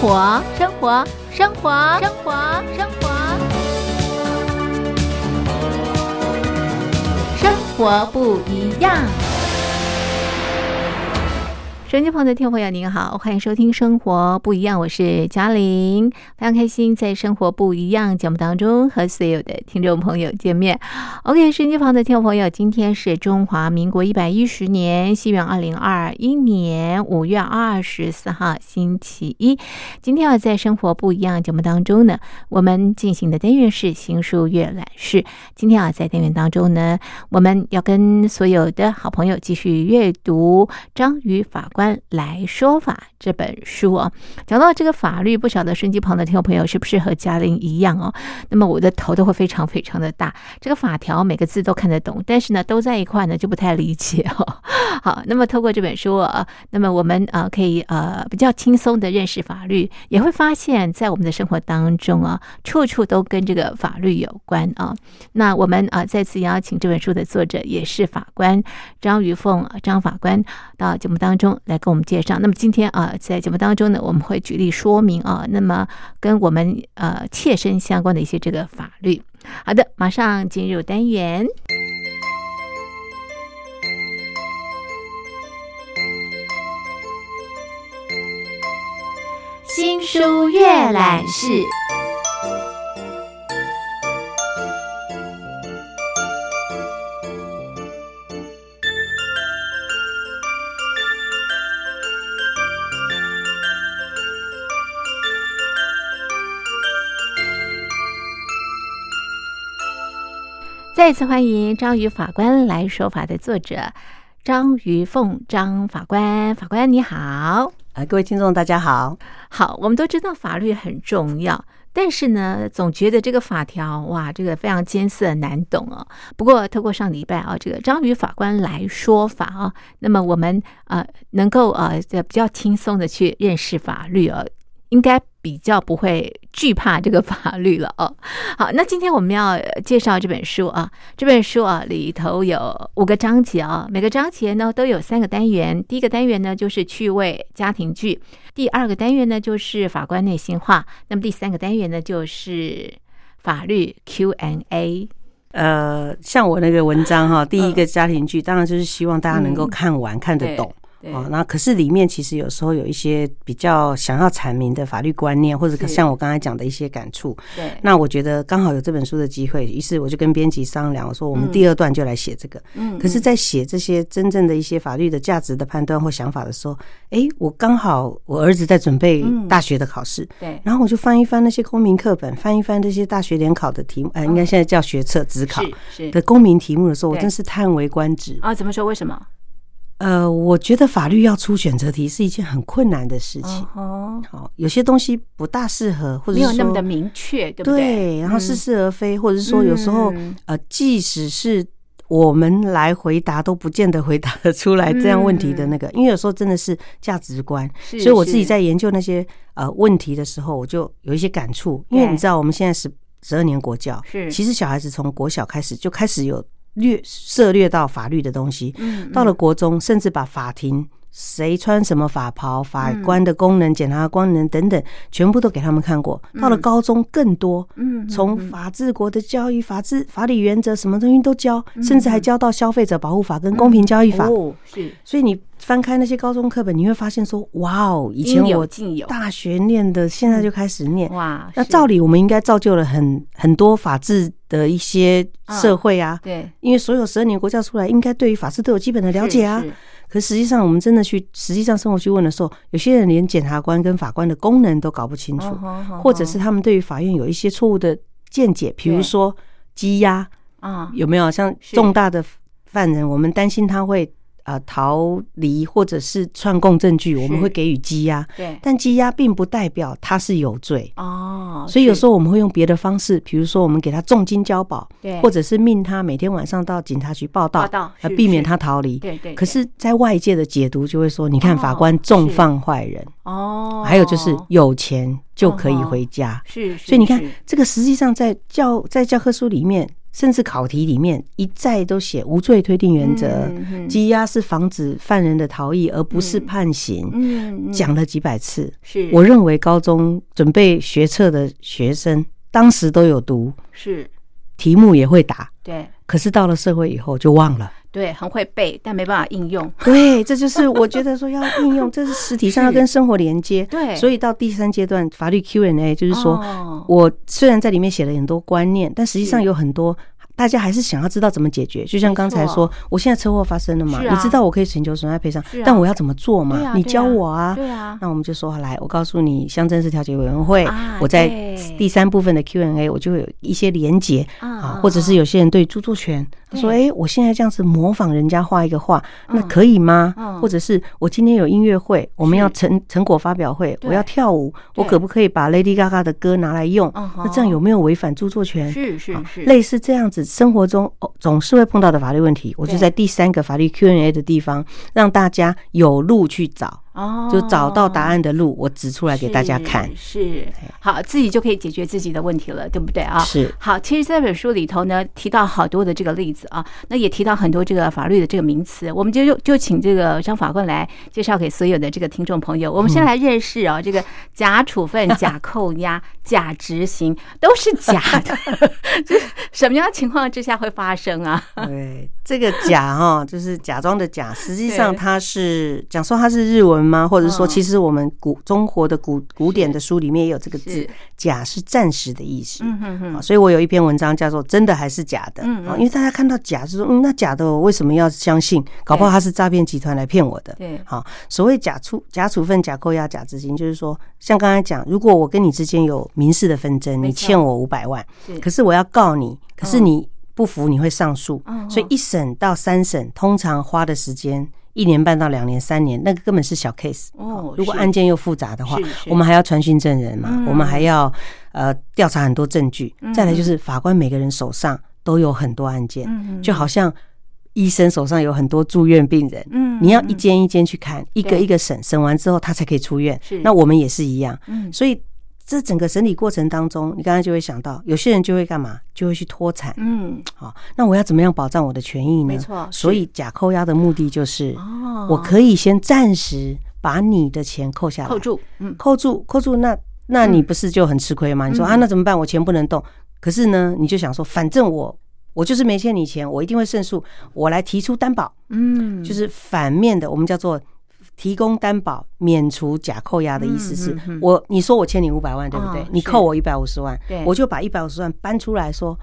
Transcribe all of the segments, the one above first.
活，生活，生活，生活，生活，生活不一样。手机旁的听众朋友，您好，欢迎收听《生活不一样》，我是嘉玲，非常开心在《生活不一样》节目当中和所有的听众朋友见面。OK，手机旁的听众朋友，今天是中华民国一百一十年，西元二零二一年五月二十四号，星期一。今天要在《生活不一样》节目当中呢，我们进行的单元是新书阅览室。今天啊，在单元当中呢，我们要跟所有的好朋友继续阅读张宇法官。来说法这本书啊，讲到这个法律，不晓得顺机旁的听众朋友是不是和嘉玲一样哦？那么我的头都会非常非常的大，这个法条每个字都看得懂，但是呢，都在一块呢就不太理解哦。好，那么透过这本书啊，那么我们呃可以呃比较轻松的认识法律，也会发现，在我们的生活当中啊，处处都跟这个法律有关啊。那我们啊再次邀请这本书的作者，也是法官张玉凤张法官到节目当中。来给我们介绍。那么今天啊，在节目当中呢，我们会举例说明啊，那么跟我们呃切身相关的一些这个法律。好的，马上进入单元，新书阅览室。再次欢迎章鱼法官来说法的作者张于凤张法官，法官你好，啊，各位听众大家好，好，我们都知道法律很重要，但是呢，总觉得这个法条哇，这个非常艰涩难懂哦。不过透过上礼拜啊，这个章鱼法官来说法啊，那么我们呃能够呃比较轻松的去认识法律啊。应该比较不会惧怕这个法律了哦。好，那今天我们要介绍这本书啊，这本书啊里头有五个章节啊，每个章节呢都有三个单元。第一个单元呢就是趣味家庭剧，第二个单元呢就是法官内心话，那么第三个单元呢就是法律 Q&A。呃，像我那个文章哈，第一个家庭剧，当然就是希望大家能够看完看得懂。哦，那可是里面其实有时候有一些比较想要阐明的法律观念，或者像我刚才讲的一些感触。对，那我觉得刚好有这本书的机会，于是我就跟编辑商量，我说我们第二段就来写这个。嗯，可是，在写这些真正的一些法律的价值的判断或想法的时候，哎，我刚好我儿子在准备大学的考试，对，然后我就翻一翻那些公民课本，翻一翻这些大学联考的题目，哎，应该现在叫学测职考的公民题目的时候，我真是叹为观止啊！怎么说？为什么？呃，我觉得法律要出选择题是一件很困难的事情。哦，好，有些东西不大适合，或者没有那么的明确，对不对？对，然后似是而非，或者是说有时候，呃，即使是我们来回答，都不见得回答得出来这样问题的那个，因为有时候真的是价值观。所以我自己在研究那些呃问题的时候，我就有一些感触。因为你知道，我们现在十十二年国教，是其实小孩子从国小开始就开始有。略涉略到法律的东西，到了国中，甚至把法庭谁穿什么法袍、法官的功能、检察功能等等，全部都给他们看过。到了高中，更多，嗯，从法治国的教育、法治、法理原则，什么东西都教，甚至还教到消费者保护法跟公平交易法。是，所以你翻开那些高中课本，你会发现说，哇哦，以前我大学念的，现在就开始念。哇，那照理我们应该造就了很很多法治。的一些社会啊，对，因为所有十二年国教出来，应该对于法治都有基本的了解啊。可实际上，我们真的去实际上生活去问的时候，有些人连检察官跟法官的功能都搞不清楚，或者是他们对于法院有一些错误的见解，比如说羁押啊，有没有？像重大的犯人，我们担心他会。呃，逃离或者是串供证据，我们会给予羁押。对，但羁押并不代表他是有罪哦。所以有时候我们会用别的方式，比如说我们给他重金交保，对，或者是命他每天晚上到警察局报道，报道，来避免他逃离。对对。可是，在外界的解读就会说，你看法官重放坏人哦，还有就是有钱就可以回家。是，所以你看，这个实际上在教在教科书里面。甚至考题里面一再都写无罪推定原则，羁押是防止犯人的逃逸，而不是判刑。讲了几百次，是我认为高中准备学测的学生当时都有读，是题目也会答，对。可是到了社会以后就忘了。对，很会背，但没办法应用。对，这就是我觉得说要应用，这是实体上要跟生活连接。对，所以到第三阶段法律 Q&A，就是说我虽然在里面写了很多观念，但实际上有很多。大家还是想要知道怎么解决，就像刚才说，我现在车祸发生了嘛，你知道我可以请求损害赔偿，但我要怎么做嘛？你教我啊。对啊。那我们就说来，我告诉你，乡镇市调解委员会，我在第三部分的 Q&A，我就会有一些连结啊，或者是有些人对著作权说，哎，我现在这样子模仿人家画一个画，那可以吗？或者是我今天有音乐会，我们要成成果发表会，我要跳舞，我可不可以把 Lady Gaga 的歌拿来用？那这样有没有违反著作权？是是是，类似这样子。生活中总是会碰到的法律问题，我就在第三个法律 Q&A 的地方，让大家有路去找。哦，就找到答案的路，我指出来给大家看。是，好，自己就可以解决自己的问题了，对不对啊？是。好，其实这本书里头呢，提到好多的这个例子啊，那也提到很多这个法律的这个名词。我们就就请这个张法官来介绍给所有的这个听众朋友。我们先来认识啊，这个假处分、假扣押、假执行都是假的，就什么样的情况之下会发生啊？对，这个假哈，就是假装的假，实际上它是讲说它是日文。吗？或者说，其实我们古中国的古古典的书里面也有这个字“假”，是暂时的意思。嗯嗯嗯。所以我有一篇文章叫做“真的还是假的”。嗯嗯。因为大家看到假，就说：“嗯，那假的，我为什么要相信？搞不好他是诈骗集团来骗我的。”对。好，所谓假处假处分、假扣押、假执行，就是说，像刚才讲，如果我跟你之间有民事的纷争，你欠我五百万，可是我要告你，可是你不服，你会上诉，所以一审到三审，通常花的时间。一年半到两年、三年，那个根本是小 case 哦。如果案件又复杂的话，我们还要传讯证人嘛，我们还要呃调查很多证据。再来就是法官每个人手上都有很多案件，就好像医生手上有很多住院病人，嗯，你要一间一间去看，一个一个审，审完之后他才可以出院。那我们也是一样，嗯，所以。这整个审理过程当中，你刚才就会想到，有些人就会干嘛？就会去脱产。嗯，好，那我要怎么样保障我的权益呢？没错，所以假扣押的目的就是，我可以先暂时把你的钱扣下来，扣住，嗯，扣住，扣住，那那你不是就很吃亏吗？你说啊，那怎么办？我钱不能动。可是呢，你就想说，反正我我就是没欠你钱，我一定会胜诉，我来提出担保。嗯，就是反面的，我们叫做。提供担保免除假扣押的意思是我你说我欠你五百万对不对？你扣我一百五十万，我就把一百五十万搬出来说，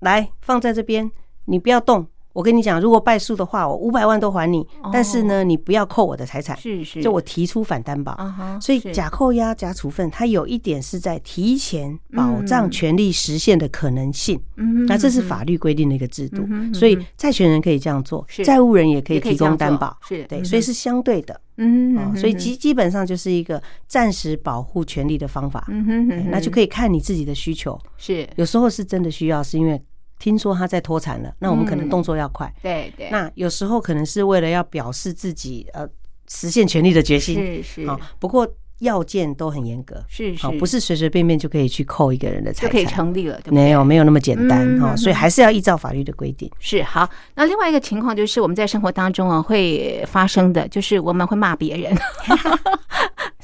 来放在这边，你不要动。我跟你讲，如果败诉的话，我五百万都还你。但是呢，你不要扣我的财产。是是，就我提出反担保。所以假扣押、假处分，它有一点是在提前保障权利实现的可能性。嗯，那这是法律规定的一个制度。所以债权人可以这样做，债务人也可以提供担保。是对，所以是相对的。嗯，所以基基本上就是一个暂时保护权利的方法。嗯哼，那就可以看你自己的需求。是，有时候是真的需要，是因为。听说他在脱产了，那我们可能动作要快。对对。那有时候可能是为了要表示自己呃实现权利的决心。是是。啊，不过要件都很严格。是是。不是随随便便就可以去扣一个人的财产。就可以成立了，对没有没有那么简单哈，所以还是要依照法律的规定。是好。那另外一个情况就是我们在生活当中啊会发生的，就是我们会骂别人。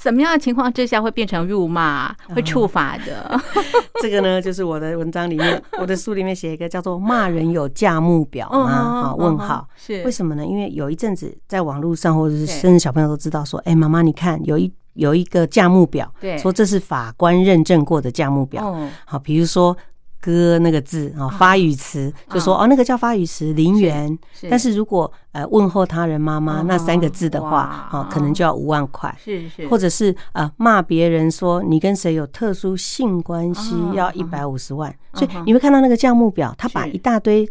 什么样的情况之下会变成辱骂，会触法的？这个呢，就是我的文章里面，我的书里面写一个叫做“骂人有价目表”吗？好，问号是为什么呢？因为有一阵子在网络上，或者是甚至小朋友都知道说，哎，妈妈，你看有一有一个价目表，对，说这是法官认证过的价目表。好，比如说。歌那个字啊，发语词就说哦，那个叫发语词，零元。但是如果呃问候他人妈妈那三个字的话，哦，可能就要五万块。是是，或者是呃骂别人说你跟谁有特殊性关系，要一百五十万。所以你会看到那个价目表，他把一大堆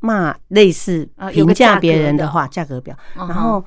骂类似评价别人的话价格表，然后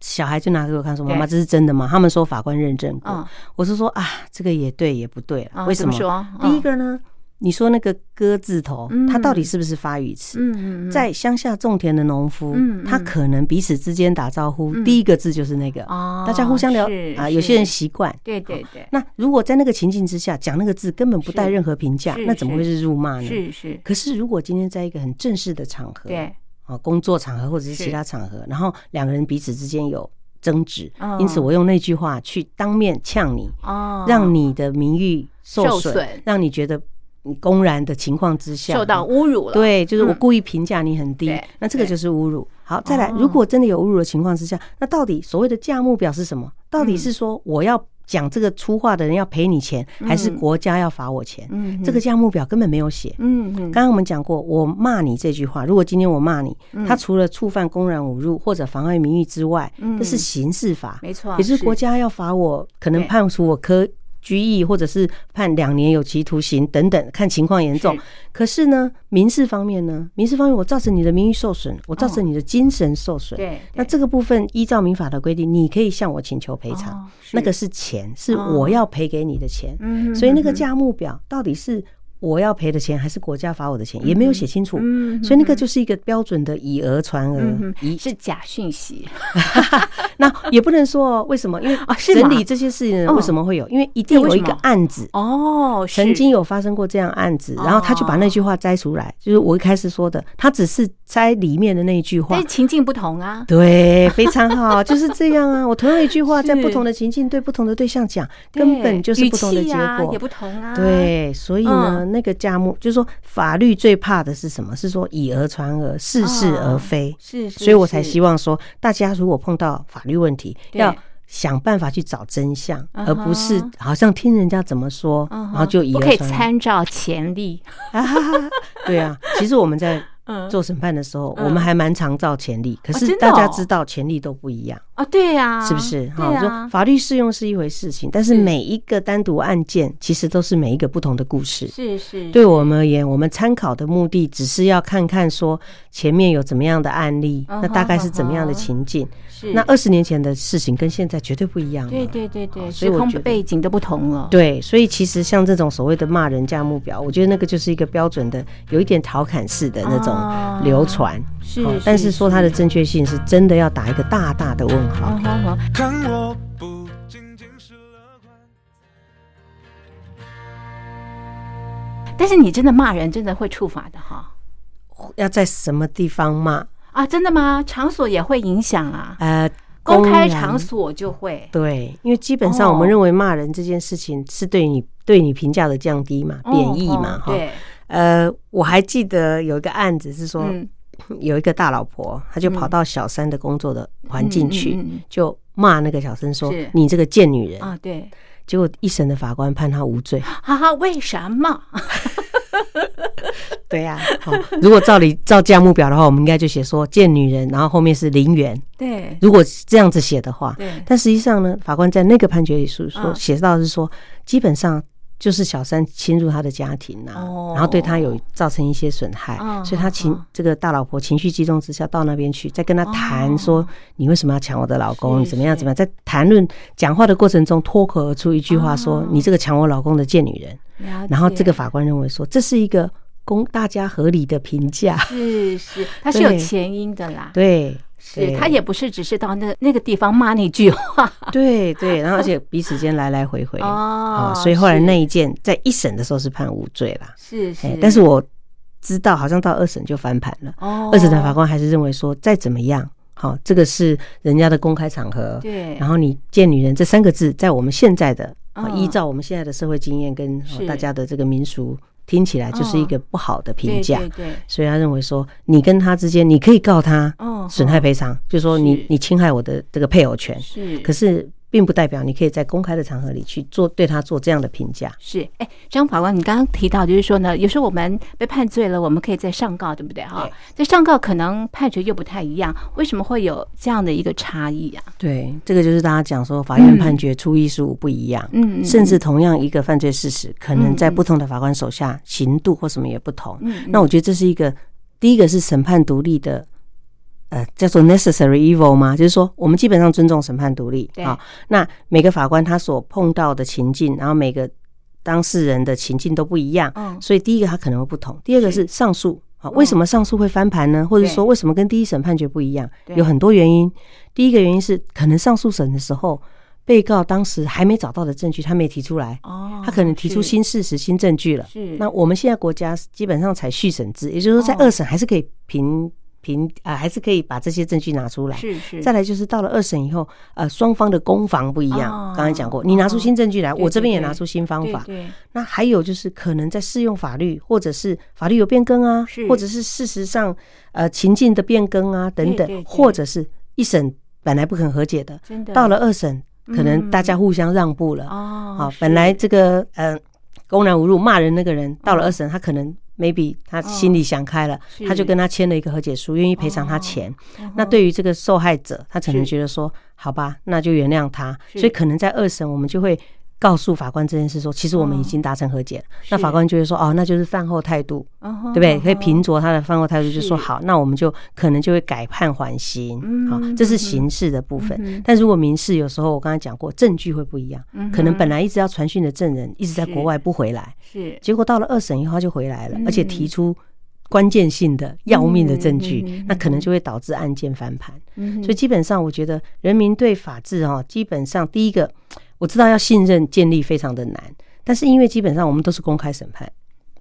小孩就拿给我看说妈妈这是真的吗？他们说法官认证过。我是说啊，这个也对也不对了。为什么？第一个呢？你说那个鸽字头，它到底是不是发语词？嗯嗯，在乡下种田的农夫，嗯，他可能彼此之间打招呼，第一个字就是那个，哦，大家互相聊啊。有些人习惯，对对对。那如果在那个情境之下讲那个字，根本不带任何评价，那怎么会是辱骂呢？是是。可是如果今天在一个很正式的场合，对啊，工作场合或者是其他场合，然后两个人彼此之间有争执，因此我用那句话去当面呛你，哦，让你的名誉受损，让你觉得。你公然的情况之下受到侮辱了，对，就是我故意评价你很低，那这个就是侮辱。好，再来，如果真的有侮辱的情况之下，那到底所谓的价目表是什么？到底是说我要讲这个粗话的人要赔你钱，还是国家要罚我钱？嗯，这个价目表根本没有写。嗯嗯，刚刚我们讲过，我骂你这句话，如果今天我骂你，他除了触犯公然侮辱或者妨碍名誉之外，这是刑事法，没错，也是国家要罚我，可能判处我科。拘役，或者是判两年有期徒刑等等，看情况严重。可是呢，民事方面呢，民事方面我造成你的名誉受损，我造成你的精神受损。对，那这个部分依照民法的规定，你可以向我请求赔偿，那个是钱，是我要赔给你的钱。嗯，所以那个价目表到底是？我要赔的钱还是国家罚我的钱，也没有写清楚，所以那个就是一个标准的以讹传讹，是假讯息。那也不能说为什么，因为整理这些事情为什么会有？因为一定有一个案子哦，曾经有发生过这样案子，然后他就把那句话摘出来，就是我一开始说的，他只是摘里面的那一句话，但情境不同啊。对，非常好，就是这样啊。我同样一句话，在不同的情境对不同的对象讲，根本就是不同的结果，也不同啊。对，所以呢。那个价目就是说，法律最怕的是什么？是说以讹传讹，似是而非。是，所以我才希望说，大家如果碰到法律问题，要想办法去找真相，而不是好像听人家怎么说，然后就以讹传讹。可以参照前例。对啊，其实我们在。做审判的时候，我们还蛮常照前例，可是大家知道前例都不一样啊，对呀，是不是？哈，说法律适用是一回事情，但是每一个单独案件其实都是每一个不同的故事。是是，对我们而言，我们参考的目的只是要看看说前面有怎么样的案例，那大概是怎么样的情境。是，那二十年前的事情跟现在绝对不一样。对对对对，所以我觉得背景都不同了。对，所以其实像这种所谓的骂人价目表，我觉得那个就是一个标准的，有一点调侃式的那种。流传是，但是说它的正确性是真的要打一个大大的问号。但是你真的骂人，真的会触法的哈？要在什么地方骂啊？真的吗？场所也会影响啊？呃，公开场所就会对，因为基本上我们认为骂人这件事情是对你对你评价的降低嘛，贬义嘛，哈。呃，我还记得有一个案子是说，有一个大老婆，她就跑到小三的工作的环境去，就骂那个小三说：“你这个贱女人啊！”对，结果一审的法官判她无罪。哈哈，为什么？对呀，如果照理照价目表的话，我们应该就写说贱女人，然后后面是零元。对，如果这样子写的话，对。但实际上呢，法官在那个判决里说说写到是说，基本上。就是小三侵入他的家庭呐，然后对他有造成一些损害，所以他情这个大老婆情绪激动之下到那边去，再跟他谈说你为什么要抢我的老公？你怎么样？怎么样？在谈论讲话的过程中脱口而出一句话说你这个抢我老公的贱女人。然后这个法官认为说这是一个供大家合理的评价，是是，它是有前因的啦，对。是。他也不是只是到那个那个地方骂那句话，对对，然后而且彼此间来来回回。哦，所以后来那一件在一审的时候是判无罪啦，是是，但是我知道好像到二审就翻盘了，哦，二审的法官还是认为说再怎么样，好，这个是人家的公开场合，对，然后你见女人这三个字，在我们现在的依照我们现在的社会经验跟大家的这个民俗。听起来就是一个不好的评价，对，所以他认为说，你跟他之间，你可以告他损害赔偿，就说你你侵害我的这个配偶权，是，可是。并不代表你可以在公开的场合里去做对他做这样的评价。是，哎，张法官，你刚刚提到就是说呢，有时候我们被判罪了，我们可以再上告，对不对？哈，在上告可能判决又不太一样，为什么会有这样的一个差异啊？对，这个就是大家讲说，法院判决初一十五不一样，嗯，甚至同样一个犯罪事实，可能在不同的法官手下刑度或什么也不同。嗯，那我觉得这是一个第一个是审判独立的。呃，叫做 necessary evil 吗？就是说，我们基本上尊重审判独立啊。那每个法官他所碰到的情境，然后每个当事人的情境都不一样，所以第一个他可能会不同。第二个是上诉，好，为什么上诉会翻盘呢？或者说为什么跟第一审判决不一样？有很多原因。第一个原因是可能上诉审的时候，被告当时还没找到的证据，他没提出来，哦，他可能提出新事实、新证据了。是，那我们现在国家基本上采续审制，也就是说在二审还是可以凭。凭啊，还是可以把这些证据拿出来。是是。再来就是到了二审以后，呃，双方的攻防不一样。刚才讲过，你拿出新证据来，我这边也拿出新方法。对。那还有就是可能在适用法律，或者是法律有变更啊，或者是事实上呃情境的变更啊等等，或者是一审本来不肯和解的，到了二审可能大家互相让步了。哦。好，本来这个呃公然侮辱骂人那个人，到了二审他可能。Maybe 他心里想开了，他就跟他签了一个和解书，愿意赔偿他钱。那对于这个受害者，他可能觉得说，好吧，那就原谅他。所以可能在二审，我们就会。告诉法官这件事，说其实我们已经达成和解了。那法官就会说，哦，那就是饭后态度，对不对？可以凭着他的饭后态度，就说好，那我们就可能就会改判缓刑。好，这是刑事的部分。但如果民事，有时候我刚才讲过，证据会不一样。可能本来一直要传讯的证人一直在国外不回来，是结果到了二审以后他就回来了，而且提出关键性的要命的证据，那可能就会导致案件翻盘。所以基本上，我觉得人民对法治哦，基本上第一个。我知道要信任建立非常的难，但是因为基本上我们都是公开审判，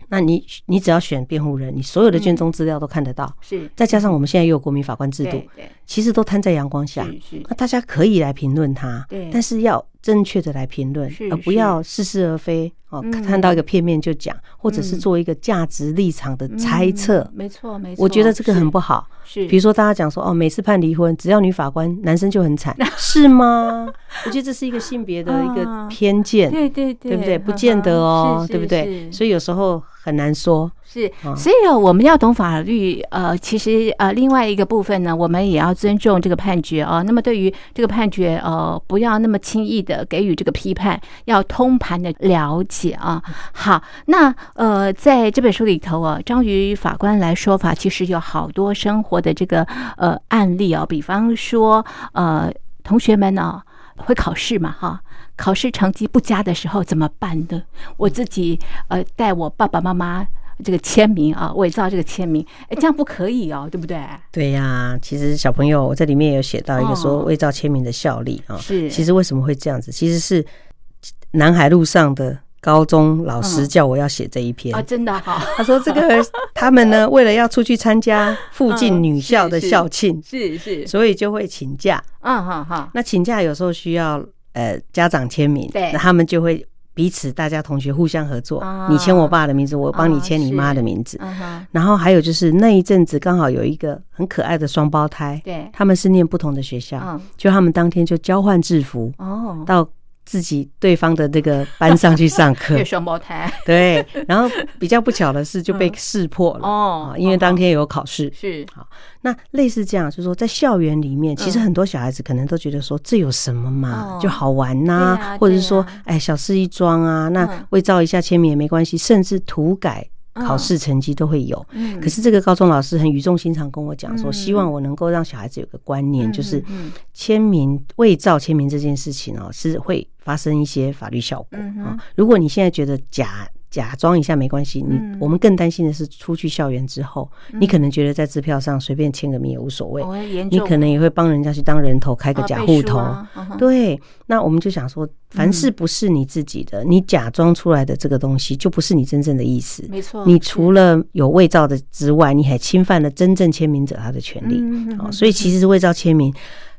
那你你只要选辩护人，你所有的卷宗资料都看得到，是。再加上我们现在又有国民法官制度，其实都摊在阳光下，那大家可以来评论他，但是要。正确的来评论，而不要似是而非哦。看到一个片面就讲，或者是做一个价值立场的猜测。没错，没错。我觉得这个很不好。是，比如说大家讲说，哦，每次判离婚，只要女法官，男生就很惨，是吗？我觉得这是一个性别的 一个偏见。对对对，对不对？不见得哦，对不对？所以有时候很难说。是，所以我们要懂法律。呃，其实呃，另外一个部分呢，我们也要尊重这个判决啊。那么对于这个判决，呃，不要那么轻易的。给予这个批判，要通盘的了解啊。好，那呃，在这本书里头啊，章鱼法官来说法，其实有好多生活的这个呃案例啊。比方说，呃，同学们呢会考试嘛，哈，考试成绩不佳的时候怎么办呢？我自己呃带我爸爸妈妈。这个签名啊，伪造这个签名，哎，这样不可以哦，对不对？对呀，其实小朋友，我在里面有写到一个说伪造签名的效力啊。是，其实为什么会这样子？其实是南海路上的高中老师叫我要写这一篇啊，真的好。他说这个 他们呢，为了要出去参加附近女校的校庆，是是，所以就会请假。嗯好好。那请假有时候需要呃家长签名，对，那他们就会。彼此，大家同学互相合作，你签我爸的名字，我帮你签你妈的名字。然后还有就是那一阵子刚好有一个很可爱的双胞胎，对，他们是念不同的学校，就他们当天就交换制服，哦，到。自己对方的那个班上去上课，双胞胎。对，然后比较不巧的是就被识破了。哦，因为当天有考试。是。好，那类似这样，就是说在校园里面，其实很多小孩子可能都觉得说这有什么嘛，就好玩呐，或者是说哎小事一桩啊，那伪造一下签名也没关系，甚至涂改。考试成绩都会有，可是这个高中老师很语重心长跟我讲说，希望我能够让小孩子有个观念，就是签名伪造签名这件事情哦，是会发生一些法律效果啊。如果你现在觉得假。假装一下没关系，你我们更担心的是出去校园之后，你可能觉得在支票上随便签个名也无所谓，你可能也会帮人家去当人头开个假户头。对，那我们就想说，凡事不是你自己的，你假装出来的这个东西就不是你真正的意思。没错，你除了有伪造的之外，你还侵犯了真正签名者他的权利。哦，所以其实是伪造签名。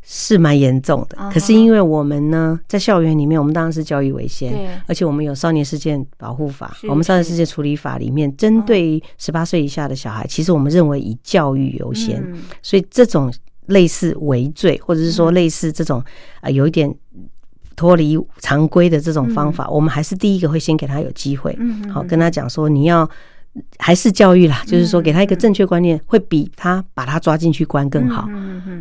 是蛮严重的，可是因为我们呢，在校园里面，我们当然是教育为先，而且我们有少年事件保护法，我们少年事件处理法里面，针对十八岁以下的小孩，其实我们认为以教育优先，所以这种类似违罪，或者是说类似这种啊，有一点脱离常规的这种方法，我们还是第一个会先给他有机会，好跟他讲说你要。还是教育啦，就是说给他一个正确观念，会比他把他抓进去关更好。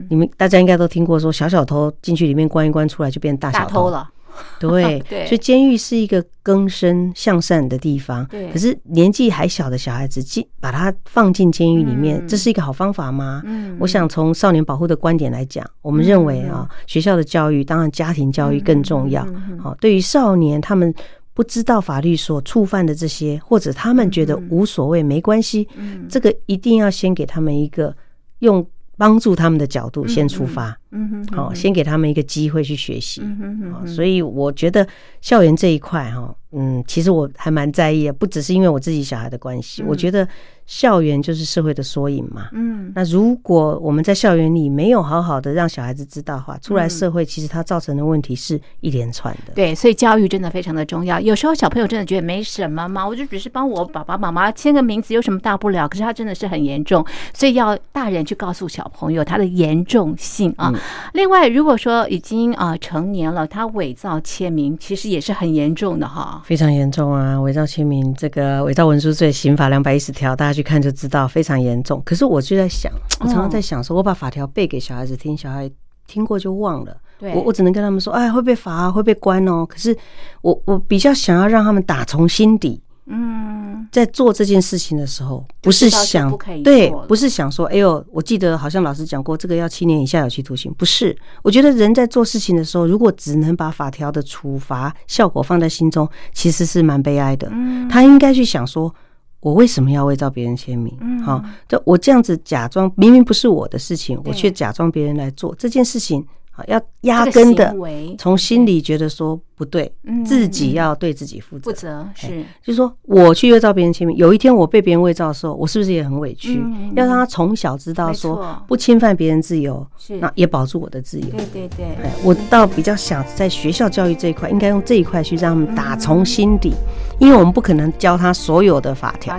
你们大家应该都听过说，小小偷进去里面关一关，出来就变大小偷了。对，所以监狱是一个更生向善的地方。对，可是年纪还小的小孩子进把他放进监狱里面，这是一个好方法吗？嗯，我想从少年保护的观点来讲，我们认为啊，学校的教育当然家庭教育更重要。好，对于少年他们。不知道法律所触犯的这些，或者他们觉得无所谓、没关系，这个一定要先给他们一个用帮助他们的角度先出发，嗯哼，好，先给他们一个机会去学习，嗯哼，所以我觉得校园这一块哈，嗯，其实我还蛮在意的，不只是因为我自己小孩的关系，我觉得。校园就是社会的缩影嘛。嗯，那如果我们在校园里没有好好的让小孩子知道的话，出来社会其实他造成的问题是一连串的。对，所以教育真的非常的重要。有时候小朋友真的觉得没什么嘛，我就只是帮我爸爸妈妈签个名字，有什么大不了？可是他真的是很严重，所以要大人去告诉小朋友他的严重性啊。另外，如果说已经啊成年了，他伪造签名，其实也是很严重的哈。非常严重啊！伪造签名，这个伪造文书罪，刑法两百一十条，大家。去看就知道非常严重。可是我就在想，我常常在想说，我把法条背给小孩子听，小孩听过就忘了。我我只能跟他们说，哎，会被罚，会被关哦。可是我我比较想要让他们打从心底，嗯，在做这件事情的时候，不是想对，不是想说，哎呦，我记得好像老师讲过，这个要七年以下有期徒刑。不是，我觉得人在做事情的时候，如果只能把法条的处罚效果放在心中，其实是蛮悲哀的。嗯，他应该去想说。我为什么要伪造别人签名？好，就我这样子假装，明明不是我的事情，我却假装别人来做这件事情。啊，要压根的从心里觉得说不对，自己要对自己负责。负责是，就是说我去伪造别人签名，有一天我被别人伪造的时候，我是不是也很委屈？要让他从小知道说不侵犯别人自由，那也保住我的自由。对对对，我倒比较想在学校教育这一块，应该用这一块去让他们打从心底，因为我们不可能教他所有的法条。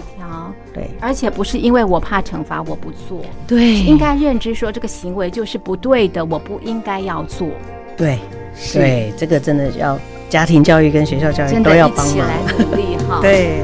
对，而且不是因为我怕惩罚我不做，对，应该认知说这个行为就是不对的，我不应该要做。对，对，这个真的要家庭教育跟学校教育都要帮忙来努力哈。对。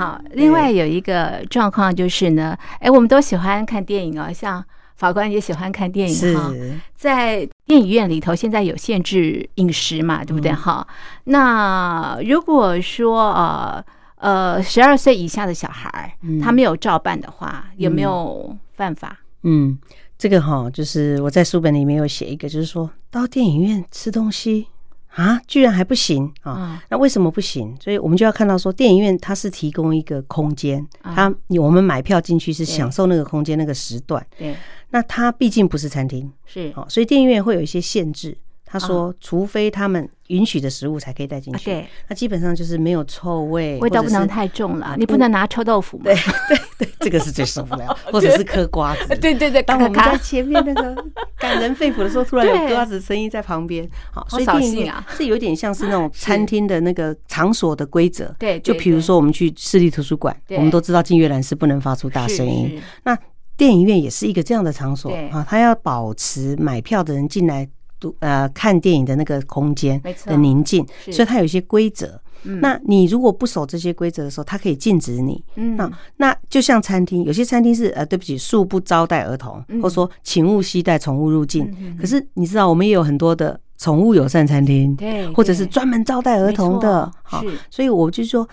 好，另外有一个状况就是呢，哎，我们都喜欢看电影哦，像法官也喜欢看电影哈。在电影院里头，现在有限制饮食嘛，对不对？哈，那如果说呃呃，十二岁以下的小孩他没有照办的话，有没有犯法？嗯，这个哈，就是我在书本里面有写一个，就是说到电影院吃东西。啊，居然还不行啊！那为什么不行？所以我们就要看到说，电影院它是提供一个空间，它我们买票进去是享受那个空间那个时段。对，那它毕竟不是餐厅，是哦，所以电影院会有一些限制。他说，除非他们允许的食物才可以带进去。对，那基本上就是没有臭味，味道不能太重了。你不能拿臭豆腐嘛？对 对对，这个是最受不了。或者是嗑瓜子。对对对，当我们在前面那个感人肺腑的时候，突然有瓜子声音在旁边。好，所以电影院这有点像是那种餐厅的那个场所的规则。对，就比如说我们去市立图书馆，我们都知道进阅览室不能发出大声音。那电影院也是一个这样的场所啊，他要保持买票的人进来。呃，看电影的那个空间的宁静，所以它有一些规则。那你如果不守这些规则的时候，它可以禁止你。那那就像餐厅，有些餐厅是呃，对不起，恕不招待儿童，或者说请勿携带宠物入境。可是你知道，我们也有很多的宠物友善餐厅，对，或者是专门招待儿童的。好，所以我就说。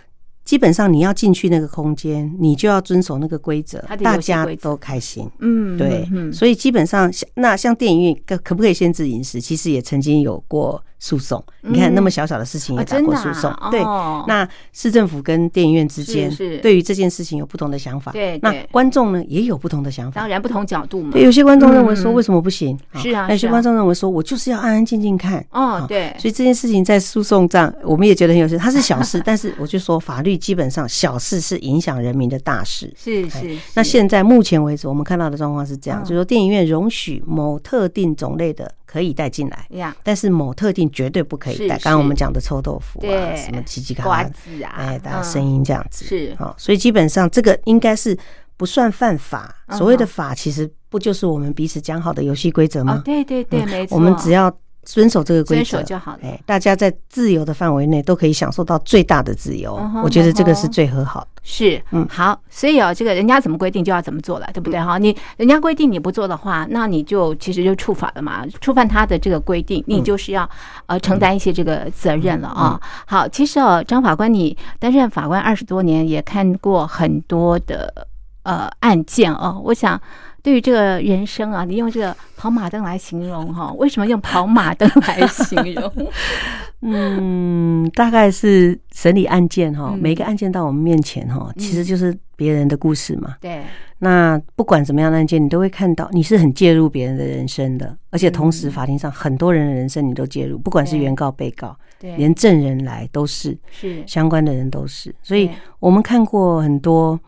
基本上你要进去那个空间，你就要遵守那个规则，大家都开心。嗯，对，所以基本上那像电影院可可不可以限制饮食？其实也曾经有过。诉讼，你看那么小小的事情也打过诉讼，对。那市政府跟电影院之间，对于这件事情有不同的想法。对，那观众呢也有不同的想法。当然，不同角度嘛。对，有些观众认为说为什么不行？是啊。有些观众认为说我就是要安安静静看。哦，对。所以这件事情在诉讼上，我们也觉得很有趣。它是小事，但是我就说法律基本上小事是影响人民的大事。是是。那现在目前为止，我们看到的状况是这样，就是说电影院容许某特定种类的。可以带进来，但是某特定绝对不可以带。刚刚我们讲的臭豆腐啊，什么奇奇卡瓜子啊，哎，大家声音这样子是好，所以基本上这个应该是不算犯法。所谓的法，其实不就是我们彼此讲好的游戏规则吗？对对对，没错。我们只要遵守这个规则遵守就好了。哎，大家在自由的范围内都可以享受到最大的自由，我觉得这个是最和好的。是，嗯，好，所以哦，这个人家怎么规定就要怎么做了，对不对哈？你人家规定你不做的话，那你就其实就触法了嘛，触犯他的这个规定，你就是要呃承担一些这个责任了啊。好，其实哦，张法官，你担任法官二十多年，也看过很多的呃案件哦，我想。对于这个人生啊，你用这个跑马灯来形容哈？为什么用跑马灯来形容？嗯，大概是审理案件哈，每个案件到我们面前哈，其实就是别人的故事嘛。对。那不管怎么样的案件，你都会看到你是很介入别人的人生的，而且同时法庭上很多人的人生你都介入，不管是原告、被告，对，连证人来都是，是相关的人都是。所以我们看过很多。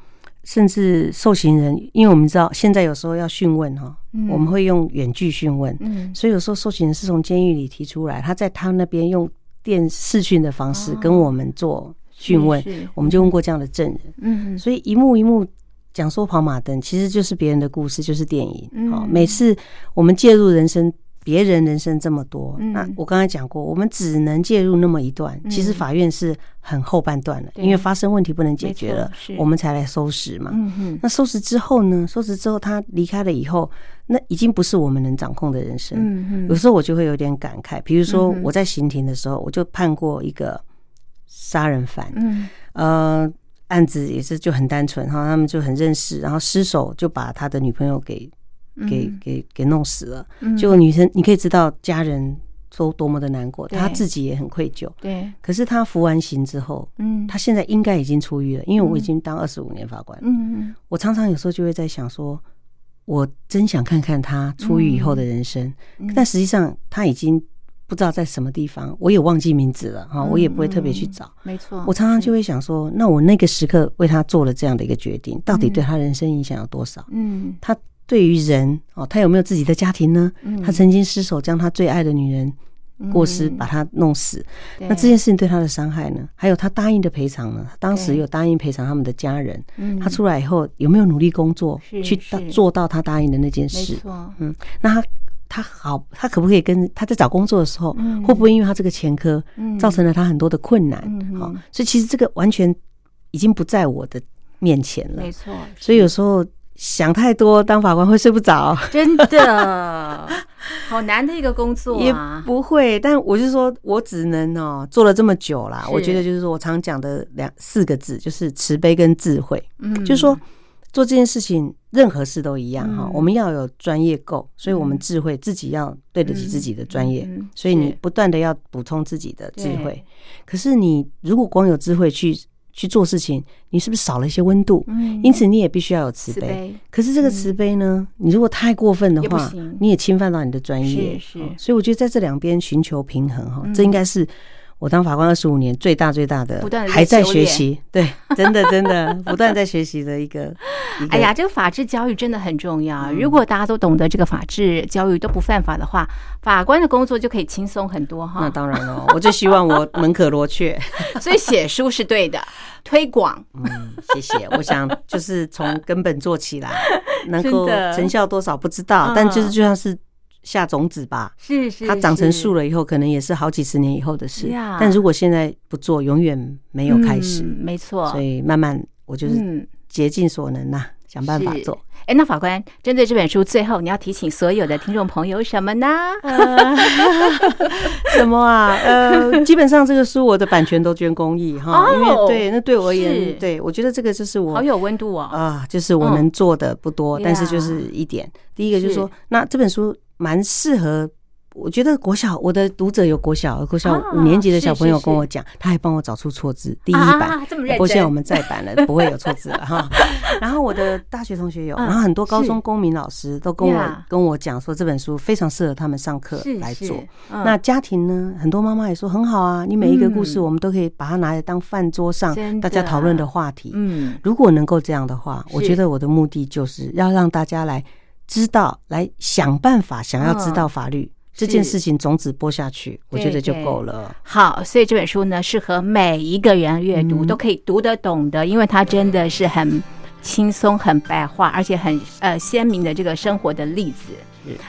甚至受刑人，因为我们知道现在有时候要讯问哈，我们会用远距讯问，所以有时候受刑人是从监狱里提出来，他在他那边用电视讯的方式跟我们做讯问，我们就问过这样的证人，嗯，所以一幕一幕讲说跑马灯，其实就是别人的故事，就是电影，好，每次我们介入人生。别人人生这么多，那我刚才讲过，我们只能介入那么一段。其实法院是很后半段的，因为发生问题不能解决了，我们才来收拾嘛。那收拾之后呢？收拾之后他离开了以后，那已经不是我们能掌控的人生。有时候我就会有点感慨，比如说我在刑庭的时候，我就判过一个杀人犯，呃，案子也是就很单纯哈，他们就很认识，然后失手就把他的女朋友给。给给给弄死了，就女生你可以知道家人都多么的难过，她自己也很愧疚。对，可是她服完刑之后，嗯，他现在应该已经出狱了，因为我已经当二十五年法官。嗯嗯，我常常有时候就会在想说，我真想看看他出狱以后的人生，但实际上他已经不知道在什么地方，我也忘记名字了哈，我也不会特别去找。没错，我常常就会想说，那我那个时刻为他做了这样的一个决定，到底对他人生影响有多少？嗯，他。对于人哦，他有没有自己的家庭呢？他曾经失手将他最爱的女人过失，把他弄死。那这件事情对他的伤害呢？还有他答应的赔偿呢？他当时有答应赔偿他们的家人。他出来以后有没有努力工作去做到他答应的那件事？嗯，那他他好，他可不可以跟他在找工作的时候，会不会因为他这个前科造成了他很多的困难？好，所以其实这个完全已经不在我的面前了。没错，所以有时候。想太多，当法官会睡不着，真的，好难的一个工作啊！不会，但我是说，我只能哦，做了这么久啦。我觉得就是说我常讲的两四个字，就是慈悲跟智慧。嗯，就是说做这件事情，任何事都一样哈。我们要有专业够，所以我们智慧自己要对得起自己的专业，所以你不断的要补充自己的智慧。可是你如果光有智慧去。去做事情，你是不是少了一些温度？嗯，因此你也必须要有慈悲。可是这个慈悲呢，你如果太过分的话，你也侵犯到你的专业。是，所以我觉得在这两边寻求平衡哈，这应该是。我当法官二十五年，最大最大的还在学习，对，真的真的不断在学习的一个。哎呀，这个法治教育真的很重要。如果大家都懂得这个法治教育，都不犯法的话，法官的工作就可以轻松很多哈。那当然了，我就希望我门可罗雀，所以写书是对的，推广。嗯，谢谢。我想就是从根本做起来，能够成效多少不知道，但就是就像是。下种子吧，是是，它长成树了以后，可能也是好几十年以后的事。但如果现在不做，永远没有开始。没错，所以慢慢，我就是竭尽所能呐，想办法做。哎，那法官针对这本书，最后你要提醒所有的听众朋友什么呢？什么啊？呃，基本上这个书我的版权都捐公益哈，因为对，那对我而言，对我觉得这个就是我好有温度哦啊，就是我能做的不多，但是就是一点。第一个就是说，那这本书。蛮适合，我觉得国小我的读者有国小国小五年级的小朋友跟我讲，他还帮我找出错字，第一版，不过现在我们再版了，不会有错字了哈。然后我的大学同学有，然后很多高中公民老师都跟我跟我讲说，这本书非常适合他们上课来做。那家庭呢，很多妈妈也说很好啊，你每一个故事我们都可以把它拿来当饭桌上大家讨论的话题。嗯，如果能够这样的话，我觉得我的目的就是要让大家来。知道来想办法，想要知道法律这件事情，种子播下去，我觉得就够了。好，所以这本书呢，适合每一个人阅读，都可以读得懂的，因为它真的是很轻松、很白话，而且很呃鲜明的这个生活的例子。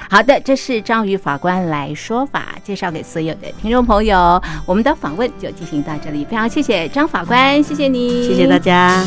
好的，这是章鱼法官来说法，介绍给所有的听众朋友。我们的访问就进行到这里，非常谢谢张法官，谢谢你，谢谢大家。